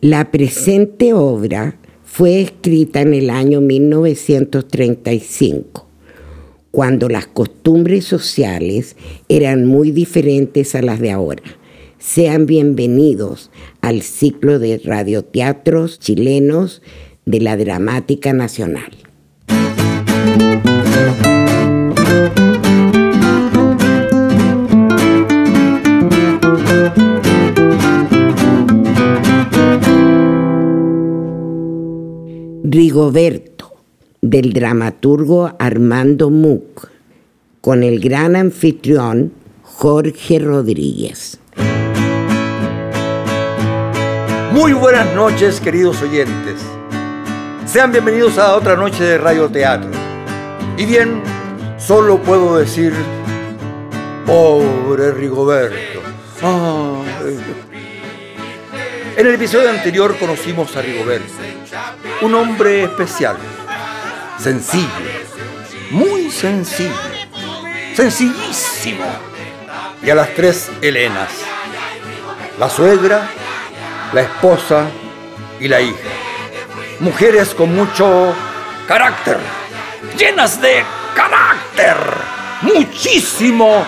La presente obra fue escrita en el año 1935, cuando las costumbres sociales eran muy diferentes a las de ahora. Sean bienvenidos al ciclo de radioteatros chilenos de la Dramática Nacional. Rigoberto, del dramaturgo Armando Muck, con el gran anfitrión Jorge Rodríguez. Muy buenas noches, queridos oyentes. Sean bienvenidos a otra noche de Radio Teatro. Y bien, solo puedo decir, pobre Rigoberto. En el episodio anterior conocimos a Rigoberto, un hombre especial, sencillo, muy sencillo, sencillísimo. Y a las tres Helenas, la suegra, la esposa y la hija. Mujeres con mucho carácter, llenas de carácter, muchísimo.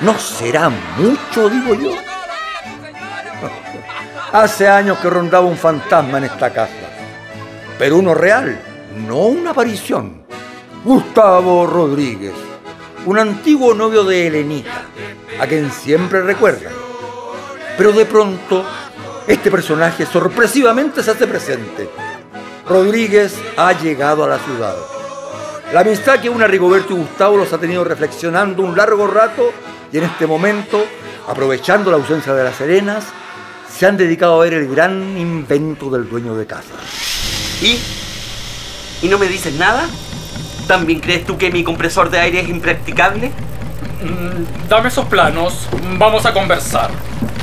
¿No será mucho, digo yo? Hace años que rondaba un fantasma en esta casa, pero uno real, no una aparición. Gustavo Rodríguez, un antiguo novio de Helenita, a quien siempre recuerda. Pero de pronto, este personaje sorpresivamente se hace presente. Rodríguez ha llegado a la ciudad. La amistad que une a Rigoberto y Gustavo los ha tenido reflexionando un largo rato y en este momento, aprovechando la ausencia de las serenas, se han dedicado a ver el gran invento del dueño de casa. ¿Y? ¿Y no me dices nada? ¿También crees tú que mi compresor de aire es impracticable? Mm, dame esos planos, vamos a conversar.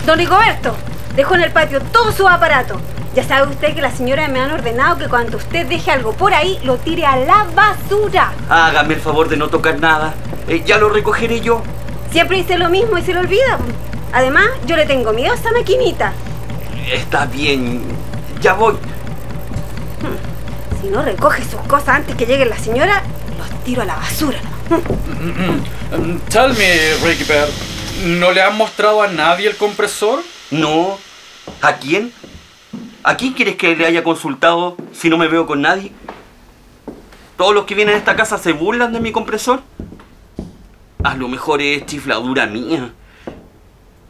Don Rigoberto, dejó en el patio todo su aparato. Ya sabe usted que la señora me han ordenado que cuando usted deje algo por ahí, lo tire a la basura. Hágame el favor de no tocar nada. Eh, ya lo recogeré yo. Siempre hice lo mismo y se lo olvida. Además, yo le tengo miedo a esa maquinita. Está bien, ya voy. Si no recoge sus cosas antes que llegue la señora, los tiro a la basura. Tell me, Rickbert, ¿no le han mostrado a nadie el compresor? No. ¿A quién? ¿A quién quieres que le haya consultado si no me veo con nadie? ¿Todos los que vienen a esta casa se burlan de mi compresor? A lo mejor es chifladura mía.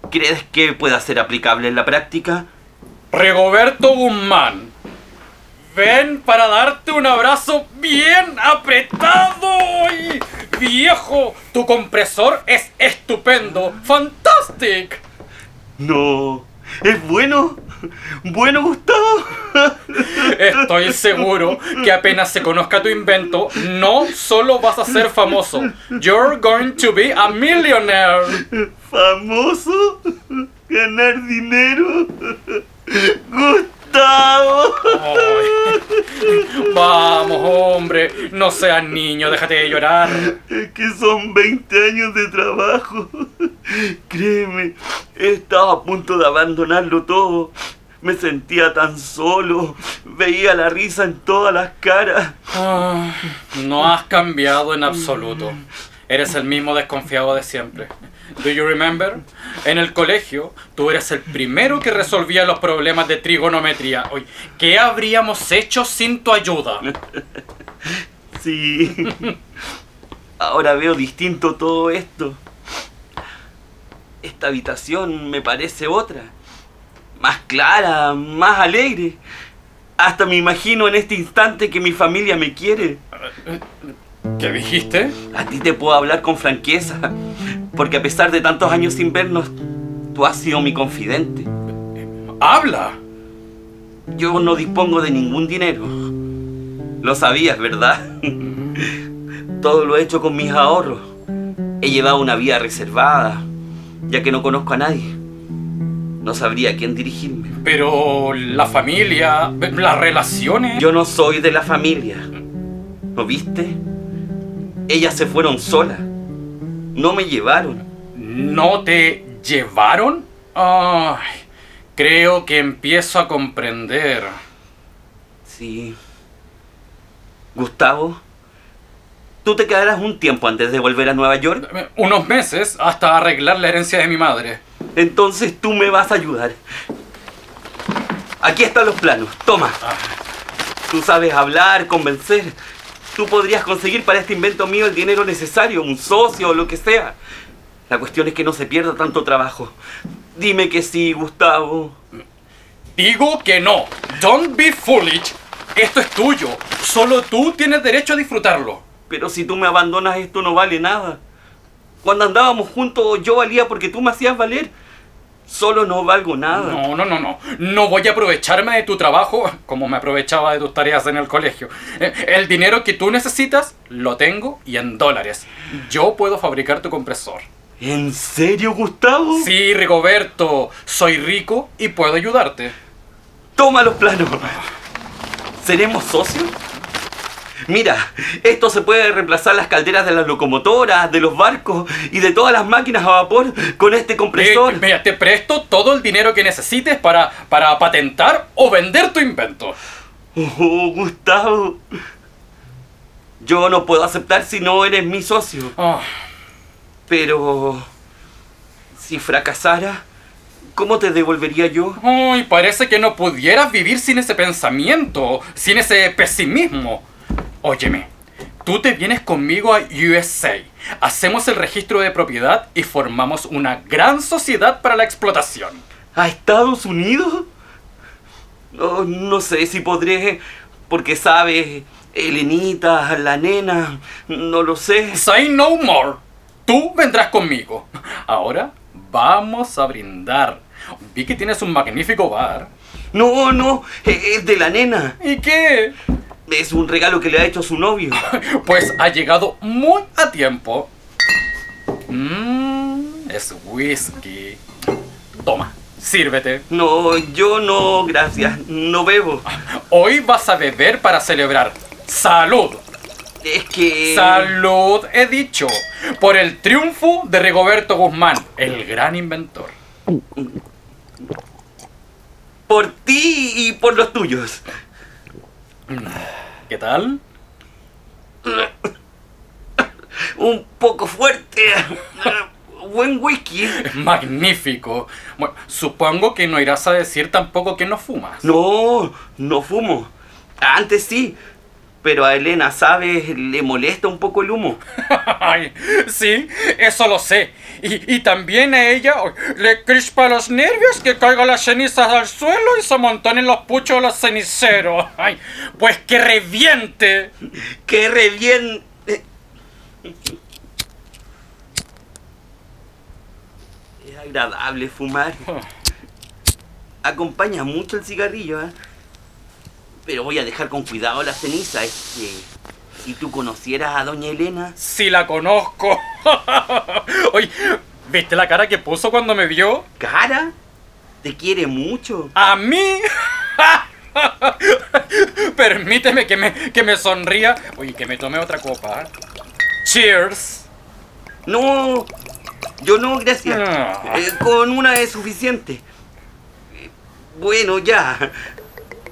¿Crees que pueda ser aplicable en la práctica? Rigoberto Guzmán, ven para darte un abrazo bien apretado. Y viejo, tu compresor es estupendo. ¡Fantastic! No, ¿es bueno? Bueno, Gustavo. Estoy seguro que apenas se conozca tu invento, no solo vas a ser famoso. You're going to be a millionaire. ¿Famoso? ¿Ganar dinero? ¡Gustavo! Vamos, hombre, no seas niño, déjate de llorar. Es que son 20 años de trabajo. Créeme, estaba a punto de abandonarlo todo. Me sentía tan solo. Veía la risa en todas las caras. Ah, no has cambiado en absoluto. Eres el mismo desconfiado de siempre. Do you remember? En el colegio, tú eres el primero que resolvía los problemas de trigonometría. Oye, ¿qué habríamos hecho sin tu ayuda? Sí. Ahora veo distinto todo esto. Esta habitación me parece otra. Más clara, más alegre. Hasta me imagino en este instante que mi familia me quiere. ¿Qué dijiste? A ti te puedo hablar con franqueza, porque a pesar de tantos años sin vernos, tú has sido mi confidente. ¡Habla! Yo no dispongo de ningún dinero. Lo sabías, ¿verdad? Todo lo he hecho con mis ahorros. He llevado una vida reservada, ya que no conozco a nadie. No sabría a quién dirigirme. Pero la familia, las relaciones... Yo no soy de la familia. ¿Lo viste? Ellas se fueron solas. No me llevaron. ¿No te llevaron? Ay, Creo que empiezo a comprender. Sí. Gustavo, tú te quedarás un tiempo antes de volver a Nueva York. Eh, Unos meses hasta arreglar la herencia de mi madre. Entonces tú me vas a ayudar. Aquí están los planos. Toma. Tú sabes hablar, convencer. Tú podrías conseguir para este invento mío el dinero necesario, un socio o lo que sea. La cuestión es que no se pierda tanto trabajo. Dime que sí, Gustavo. Digo que no. Don't be foolish. Esto es tuyo. Solo tú tienes derecho a disfrutarlo. Pero si tú me abandonas, esto no vale nada. Cuando andábamos juntos, yo valía porque tú me hacías valer. Solo no valgo nada. No, no, no, no. No voy a aprovecharme de tu trabajo como me aprovechaba de tus tareas en el colegio. Eh, El dinero que tú necesitas lo tengo y en dólares. Yo puedo fabricar tu compresor. ¿En serio, Gustavo? Sí, Rigoberto. Soy rico y puedo ayudarte. Toma los planos. ¿Seremos socios? Mira, esto se puede reemplazar las calderas de las locomotoras, de los barcos y de todas las máquinas a vapor con este compresor. Eh, mira, te presto todo el dinero que necesites para, para patentar o vender tu invento. Oh, Gustavo. Yo no puedo aceptar si no eres mi socio. Ah, Pero... Si fracasara, ¿cómo te devolvería yo? Ay, parece que no pudieras vivir sin ese pensamiento, sin ese pesimismo. Óyeme, tú te vienes conmigo a USA, hacemos el registro de propiedad y formamos una gran sociedad para la explotación. ¿A Estados Unidos? No, no sé si podré, porque sabes, Elenita, la nena, no lo sé. Say no more. Tú vendrás conmigo. Ahora vamos a brindar. Vi que tienes un magnífico bar. No, no, es de la nena. ¿Y qué? Es un regalo que le ha hecho su novio. Pues ha llegado muy a tiempo. Mmm, es whisky. Toma, sírvete. No, yo no, gracias, no bebo. Hoy vas a beber para celebrar. ¡Salud! Es que... ¡Salud! He dicho. Por el triunfo de Rigoberto Guzmán, el gran inventor. Por ti y por los tuyos. ¿Qué tal? Un poco fuerte. Buen whisky. Magnífico. Bueno, supongo que no irás a decir tampoco que no fumas. No, no fumo. Antes sí. Pero a Elena, ¿sabes? Le molesta un poco el humo. Sí, eso lo sé. Y, y también a ella oh, le crispa los nervios que caigan las cenizas al suelo y se amontonen los puchos de los ceniceros. Ay, pues que reviente. ¡Qué re bien! Es agradable fumar. Acompaña mucho el cigarrillo, ¿eh? Pero voy a dejar con cuidado la ceniza. Es que si tú conocieras a doña Elena... Si la conozco. Oye, ¿viste la cara que puso cuando me vio? ¿Cara? ¿Te quiere mucho? ¿A mí? Permíteme que me, que me sonría. Oye, que me tome otra copa. Cheers. No, yo no, gracias. Ah. Eh, con una es suficiente. Eh, Bueno, ya.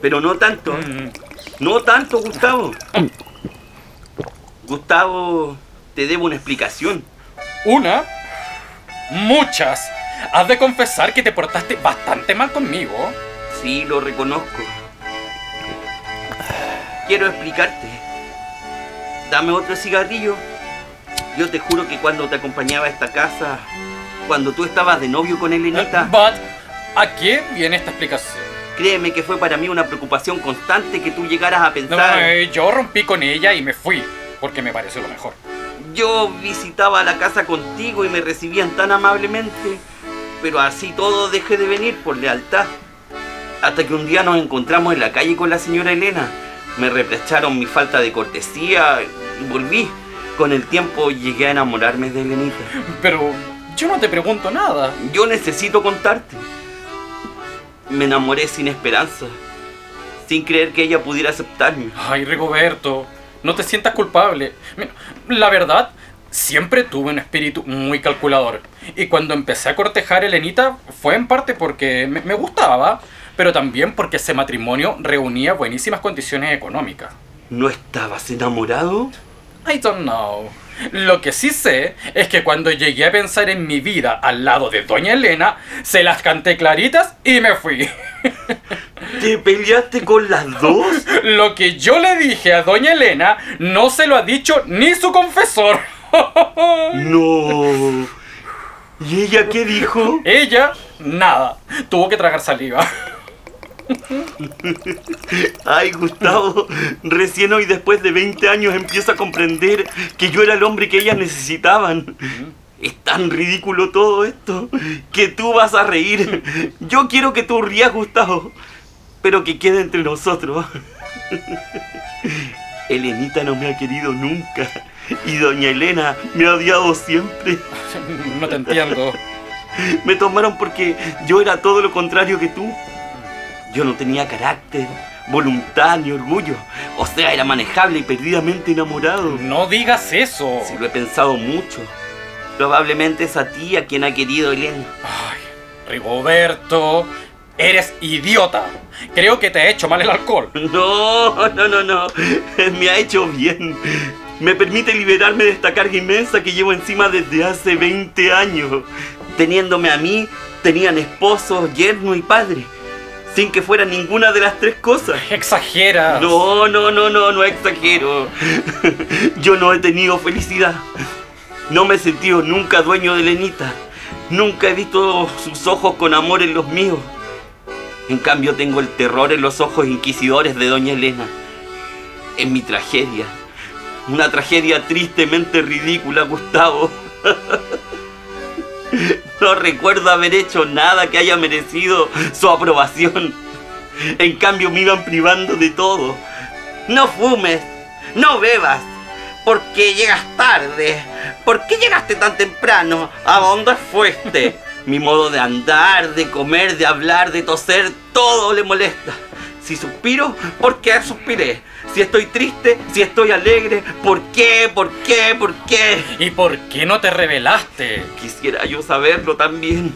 Pero no tanto. Mm. No tanto, Gustavo. Gustavo, te debo una explicación. Una, muchas. Has de confesar que te portaste bastante mal conmigo. Sí, lo reconozco. Quiero explicarte. Dame otro cigarrillo. Yo te juro que cuando te acompañaba a esta casa, cuando tú estabas de novio con Elenita, But, ¿a qué viene esta explicación? Créeme que fue para mí una preocupación constante que tú llegaras a No, pensar. eh, yo rompí con ella y me fui, porque me pareció lo mejor. Yo visitaba la casa contigo y me recibían tan amablemente, pero así todo dejé de venir por lealtad. Hasta que un día nos encontramos en la calle con la señora Elena. Me reprocharon mi falta de cortesía y volví. Con el tiempo llegué a enamorarme de Elenita. Pero yo no te pregunto nada. Yo necesito contarte. Me enamoré sin esperanza, sin creer que ella pudiera aceptarme. Ay, Rigoberto, no te sientas culpable. Mira, la verdad, siempre tuve un espíritu muy calculador. Y cuando empecé a cortejar a Elenita fue en parte porque me, me gustaba, pero también porque ese matrimonio reunía buenísimas condiciones económicas. ¿No estabas enamorado? I don't know. Lo que sí sé es que cuando llegué a pensar en mi vida al lado de Doña Elena, se las canté claritas y me fui. ¿Te peleaste con las dos? Lo que yo le dije a Doña Elena no se lo ha dicho ni su confesor. No. ¿Y ella qué dijo? Ella, nada. Tuvo que tragar saliva. Ay, Gustavo, recién hoy después de 20 años empiezo a comprender que yo era el hombre que ellas necesitaban. Es tan ridículo todo esto que tú vas a reír. Yo quiero que tú rías, Gustavo, pero que quede entre nosotros. Elenita no me ha querido nunca y doña Elena me ha odiado siempre. No te entiendo. Me tomaron porque yo era todo lo contrario que tú. Yo no tenía carácter, voluntad ni orgullo. O sea, era manejable y perdidamente enamorado. No digas eso. Si lo he pensado mucho. Probablemente es a ti a quien ha querido Elena. Ay, Rigoberto, eres idiota. Creo que te ha hecho mal el alcohol. No, no, no, no. Me ha hecho bien. Me permite liberarme de esta carga inmensa que llevo encima desde hace 20 años. Teniéndome a mí, tenían esposo, yerno y padre. Sin que fuera ninguna de las tres cosas. Exageras. No, no, no, no, no exagero. Yo no he tenido felicidad. No me he sentido nunca dueño de Lenita. Nunca he visto sus ojos con amor en los míos. En cambio tengo el terror en los ojos inquisidores de Doña Elena. En mi tragedia. Una tragedia tristemente ridícula, Gustavo. No recuerdo haber hecho nada que haya merecido su aprobación. En cambio me iban privando de todo. No fumes, no bebas, porque llegas tarde. ¿Por qué llegaste tan temprano? ¿A dónde fuiste? Mi modo de andar, de comer, de hablar, de toser, todo le molesta. Si suspiro, ¿por qué suspiré? Si estoy triste, si estoy alegre, ¿por qué? ¿Por qué? ¿Por qué? ¿Y por qué no te revelaste? Quisiera yo saberlo también.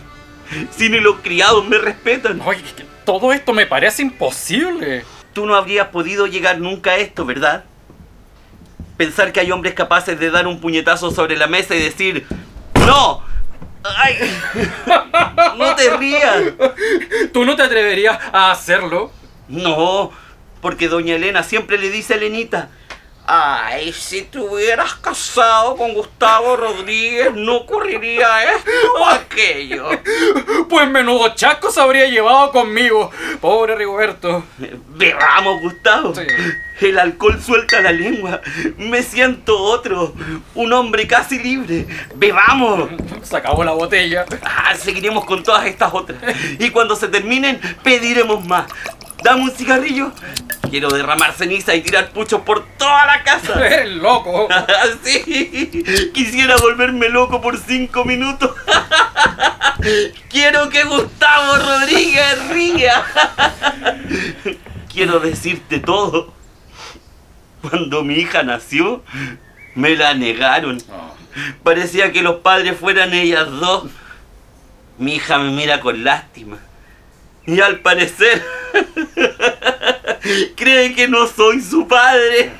Si ni los criados me respetan. Oye, todo esto me parece imposible. Tú no habrías podido llegar nunca a esto, ¿verdad? Pensar que hay hombres capaces de dar un puñetazo sobre la mesa y decir, ¡No! ¡Ay! ¡No te rías! ¿Tú no te atreverías a hacerlo? No, porque doña Elena siempre le dice a Elenita, ay, si te hubieras casado con Gustavo Rodríguez no ocurriría esto o aquello. Pues menudo chasco se habría llevado conmigo. Pobre Rigoberto. Bebamos, Gustavo. Sí. El alcohol suelta la lengua. Me siento otro, un hombre casi libre. Bebamos. Se acabó la botella. Ah, seguiremos con todas estas otras. Y cuando se terminen, pediremos más. Dame un cigarrillo. Quiero derramar ceniza y tirar puchos por toda la casa. Eres loco. sí, quisiera volverme loco por cinco minutos. Quiero que Gustavo Rodríguez ría. Quiero decirte todo. Cuando mi hija nació, me la negaron. Parecía que los padres fueran ellas dos. Mi hija me mira con lástima. Y al parecer, cree que no soy su padre.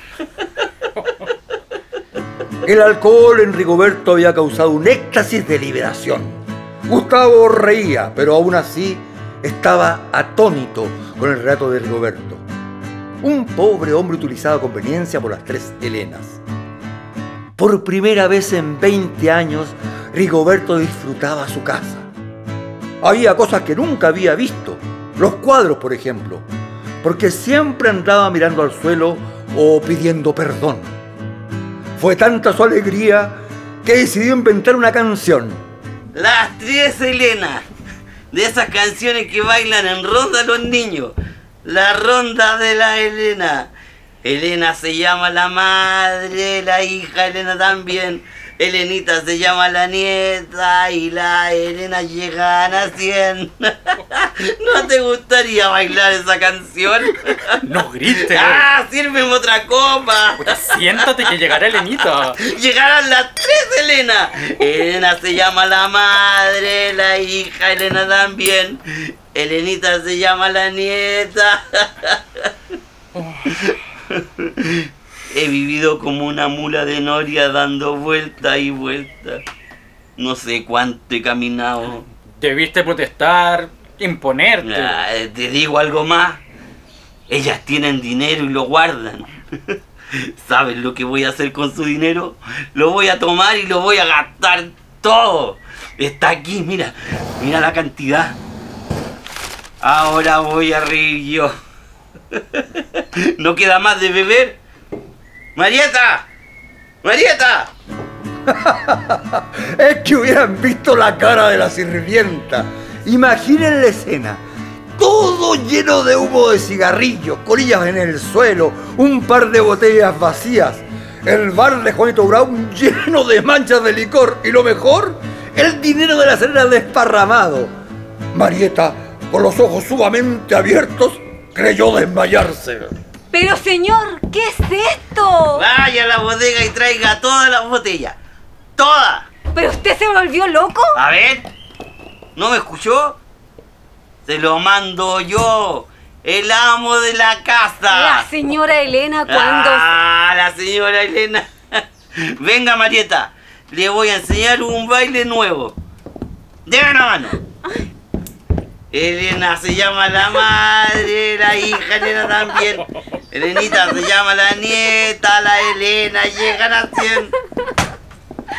El alcohol en Rigoberto había causado un éxtasis de liberación. Gustavo reía, pero aún así estaba atónito con el relato de Rigoberto. Un pobre hombre utilizado a conveniencia por las tres Helenas. Por primera vez en 20 años, Rigoberto disfrutaba su casa. Había cosas que nunca había visto. Los cuadros, por ejemplo. Porque siempre andaba mirando al suelo o pidiendo perdón. Fue tanta su alegría que decidió inventar una canción. Las tres Helenas. De esas canciones que bailan en ronda los niños. La ronda de la Elena. Elena se llama la madre, la hija Elena también. Elenita se llama la nieta y la Elena llegan a 100. ¿No te gustaría bailar esa canción? No grites. ¡Ah! ¡Sírveme otra copa! Puta, siéntate que llegará Elenita. Llegarán las tres Elena. Elena se llama la madre, la hija, Elena también. Elenita se llama la nieta. He vivido como una mula de noria dando vuelta y vuelta. No sé cuánto he caminado. Debiste protestar, imponerte. Ah, te digo algo más. Ellas tienen dinero y lo guardan. ¿Sabes lo que voy a hacer con su dinero? Lo voy a tomar y lo voy a gastar todo. Está aquí, mira. Mira la cantidad. Ahora voy a reír yo. ¿No queda más de beber? ¡Marieta! ¡Marieta! Es que hubieran visto la cara de la sirvienta. Imaginen la escena. Todo lleno de humo de cigarrillos, colillas en el suelo, un par de botellas vacías, el bar de Juanito Brown lleno de manchas de licor y lo mejor, el dinero de la cena desparramado. Marieta, con los ojos sumamente abiertos, creyó desmayarse. Pero señor, ¿qué es esto? Vaya a la bodega y traiga todas las botellas. ¡Todas! ¿Pero usted se volvió loco? A ver. ¿No me escuchó? Se lo mando yo. El amo de la casa. La señora Elena cuando... Ah, la señora Elena. Venga, Marieta. Le voy a enseñar un baile nuevo. Deme la mano. Elena se llama la madre, la hija Elena también. Elenita se llama la nieta, la Elena, llegan a 100.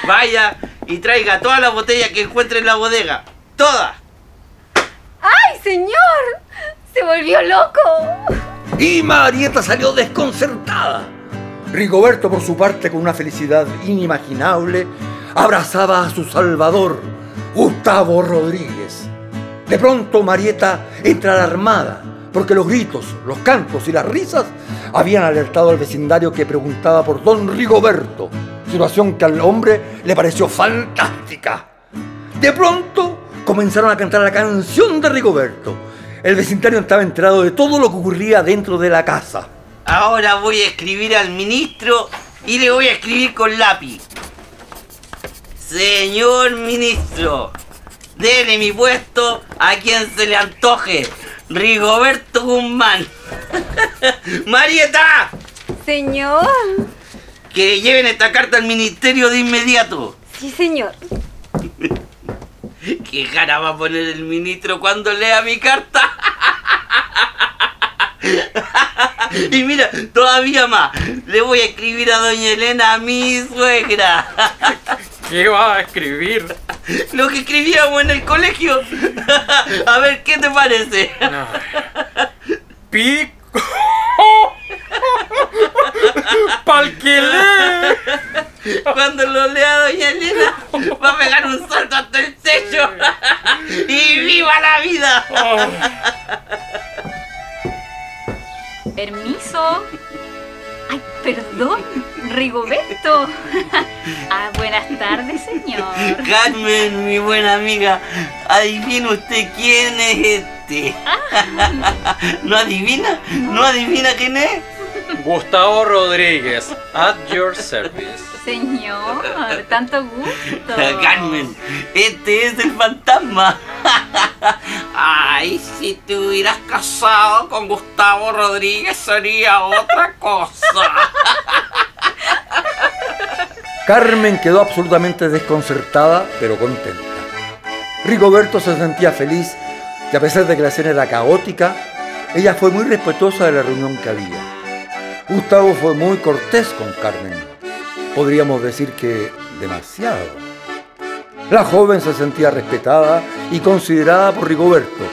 Vaya y traiga todas las botellas que encuentre en la bodega. Todas. ¡Ay, señor! ¡Se volvió loco! Y Marieta salió desconcertada. Rigoberto, por su parte, con una felicidad inimaginable, abrazaba a su salvador, Gustavo Rodríguez. De pronto Marieta entra alarmada, porque los gritos, los cantos y las risas habían alertado al vecindario que preguntaba por don Rigoberto, situación que al hombre le pareció fantástica. De pronto comenzaron a cantar la canción de Rigoberto. El vecindario estaba enterado de todo lo que ocurría dentro de la casa. Ahora voy a escribir al ministro y le voy a escribir con lápiz. Señor ministro, dele mi puesto a quien se le antoje. Rigoberto Guzmán. Marieta, Señor. que lleven esta carta al ministerio de inmediato. Sí, señor. ¿Qué cara va a poner el ministro cuando lea mi carta? Y mira, todavía más. Le voy a escribir a doña Elena, mi suegra. ¿Qué va a escribir? Lo que escribíamos en el colegio. A ver, ¿qué te parece? Pico. Palquilé. Cuando lo lea doña Elena, va a pegar un salto hasta el techo. ¡Y viva la vida! Permiso. Ay, perdón, Rigoberto. Ah, buenas tardes, señor. Carmen, mi buena amiga, adivina usted quién es este. ¿No adivina? ¿No adivina quién es? Gustavo Rodríguez, at your service. Señor, tanto gusto. Carmen, este es el fantasma. Ay, si te hubieras casado con Gustavo Rodríguez sería otra cosa. Carmen quedó absolutamente desconcertada, pero contenta. Rigoberto se sentía feliz y a pesar de que la escena era caótica, ella fue muy respetuosa de la reunión que había. Gustavo fue muy cortés con Carmen. Podríamos decir que demasiado. La joven se sentía respetada y considerada por Rigoberto,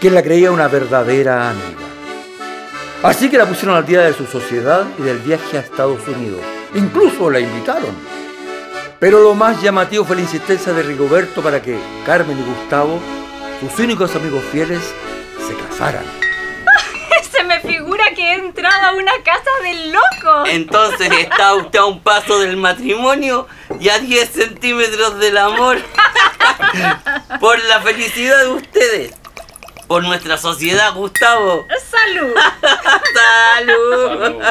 quien la creía una verdadera amiga. Así que la pusieron al día de su sociedad y del viaje a Estados Unidos. Incluso la invitaron. Pero lo más llamativo fue la insistencia de Rigoberto para que Carmen y Gustavo, sus únicos amigos fieles, se casaran. Entrado a una casa del loco. Entonces está usted a un paso del matrimonio y a 10 centímetros del amor. Por la felicidad de ustedes. Por nuestra sociedad, Gustavo. Salud. ¡Salud!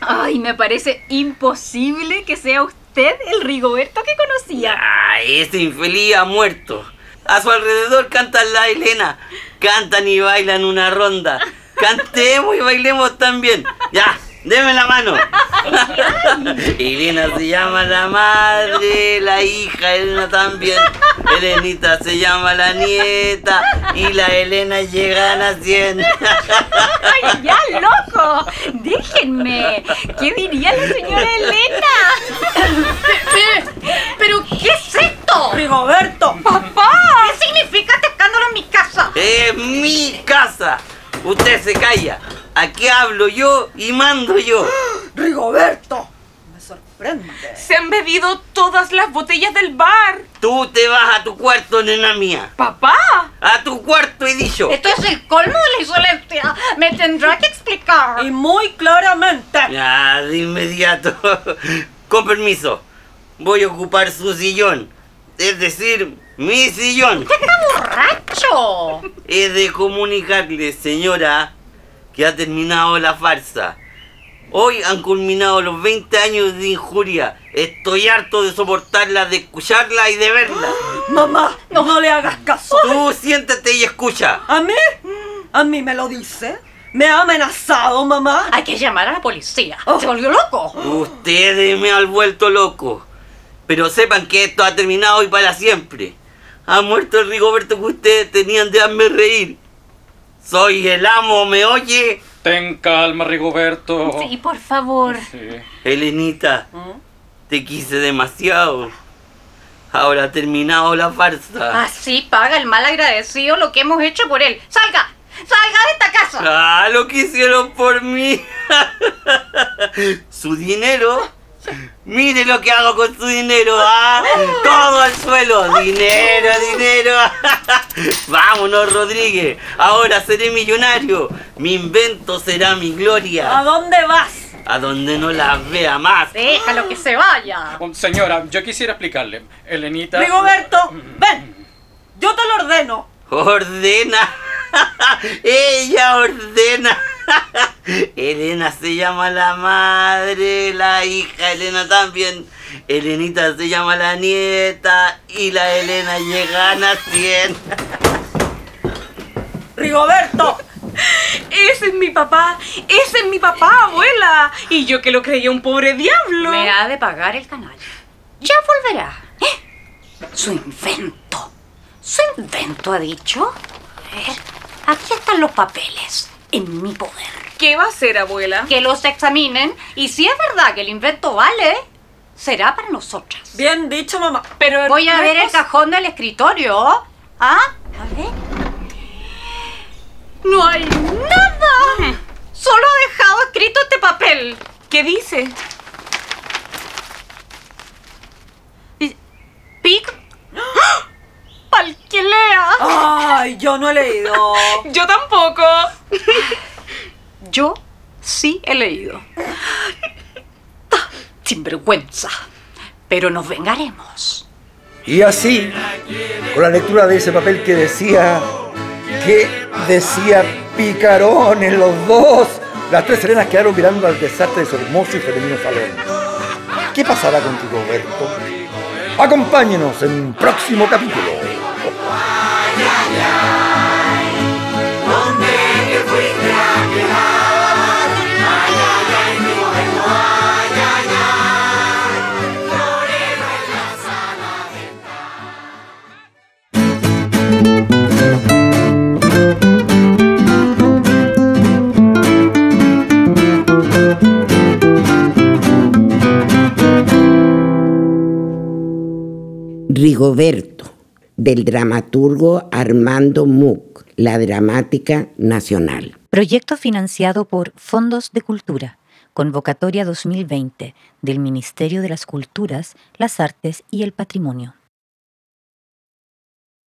Ay, me parece imposible que sea usted el Rigoberto que conocía. Ay, ese infeliz ha muerto. A su alrededor cantan la Elena. Cantan y bailan una ronda. Cantemos y bailemos también. Ya, deme la mano. Elena se llama la madre, la hija Elena también. Elenita se llama la nieta y la Elena llegan a 100. ¡Ay, ya, loco! Déjenme. ¿Qué diría la señora Elena? ¿Pero qué es esto? Rigoberto, ¡Papá! ¿Qué significa este escándalo en mi casa? Es mi casa. Usted se calla. Aquí hablo yo y mando yo. Rigoberto. Me sorprende. Se han bebido todas las botellas del bar. Tú te vas a tu cuarto, nena mía. Papá. A tu cuarto he dicho. Esto es el colmo de la insolencia. Me tendrá que explicar. Y muy claramente. Ya, de inmediato. Con permiso. Voy a ocupar su sillón. Es decir, mi sillón. ¡Borracho! He de comunicarle, señora, que ha terminado la farsa. Hoy han culminado los 20 años de injuria. Estoy harto de soportarla, de escucharla y de verla. Mamá, no, le hagas caso. Tú siéntate y escucha. ¿A mí? ¿A mí me lo dice? ¿Me ha amenazado, mamá? Hay que llamar a la policía. Oh. Se volvió loco. Ustedes me han vuelto loco. Pero sepan que esto ha terminado y para siempre. Ha muerto el Rigoberto que ustedes tenían de hacerme reír. Soy el amo, ¿me oye? Ten calma, Rigoberto. Sí, por favor. Sí. Helenita, te quise demasiado. Ahora ha terminado la farsa. Así paga el mal agradecido lo que hemos hecho por él. ¡Salga! ¡Salga de esta casa! Ah, lo que hicieron por mí. su dinero. Mire lo que hago con su dinero, ¿ah? Todo al suelo. Dinero, dinero. Vámonos, Rodríguez. Ahora seré millonario. Mi invento será mi ¿A gloria. dónde vas? A donde no las vea más. Déjalo que se vaya. Oh, Señora, yo quisiera explicarle. Elenita. Rigoberto, ven. Yo te lo ordeno. Ordena. Ella ordena. Elena se llama la madre, la hija Elena también. Elenita se llama la nieta y la Elena llegan a 100. Rigoberto. Ese es mi papá. Ese es mi papá, abuela. Y yo que lo creía un pobre diablo. Me ha de pagar el canal. Ya volverá. ¿eh? Su invento. Su invento, ha dicho. A ver, aquí están los papeles. En mi poder. ¿Qué va a hacer, abuela? Que los examinen y si es verdad que el invento vale, será para nosotras. Bien dicho, mamá. Pero Voy a ver el cajón del escritorio. ¿Ah? A ver. No hay nada. Solo ha dejado escrito este papel. ¿Qué dice? Pic. Pal que lea. Ay, yo no he leído. Yo tampoco. Yo sí he leído. Ah, Sinvergüenza. Pero nos vengaremos. Y así, con la lectura de ese papel que decía, que decía picarones los dos, las tres serenas quedaron mirando al desastre de su hermoso y femenino salón. ¿Qué pasará contigo, Berto? Acompáñenos en un próximo capítulo. Rigoberto, del dramaturgo Armando Muc, la Dramática Nacional. Proyecto financiado por Fondos de Cultura. Convocatoria 2020 del Ministerio de las Culturas, las Artes y el Patrimonio.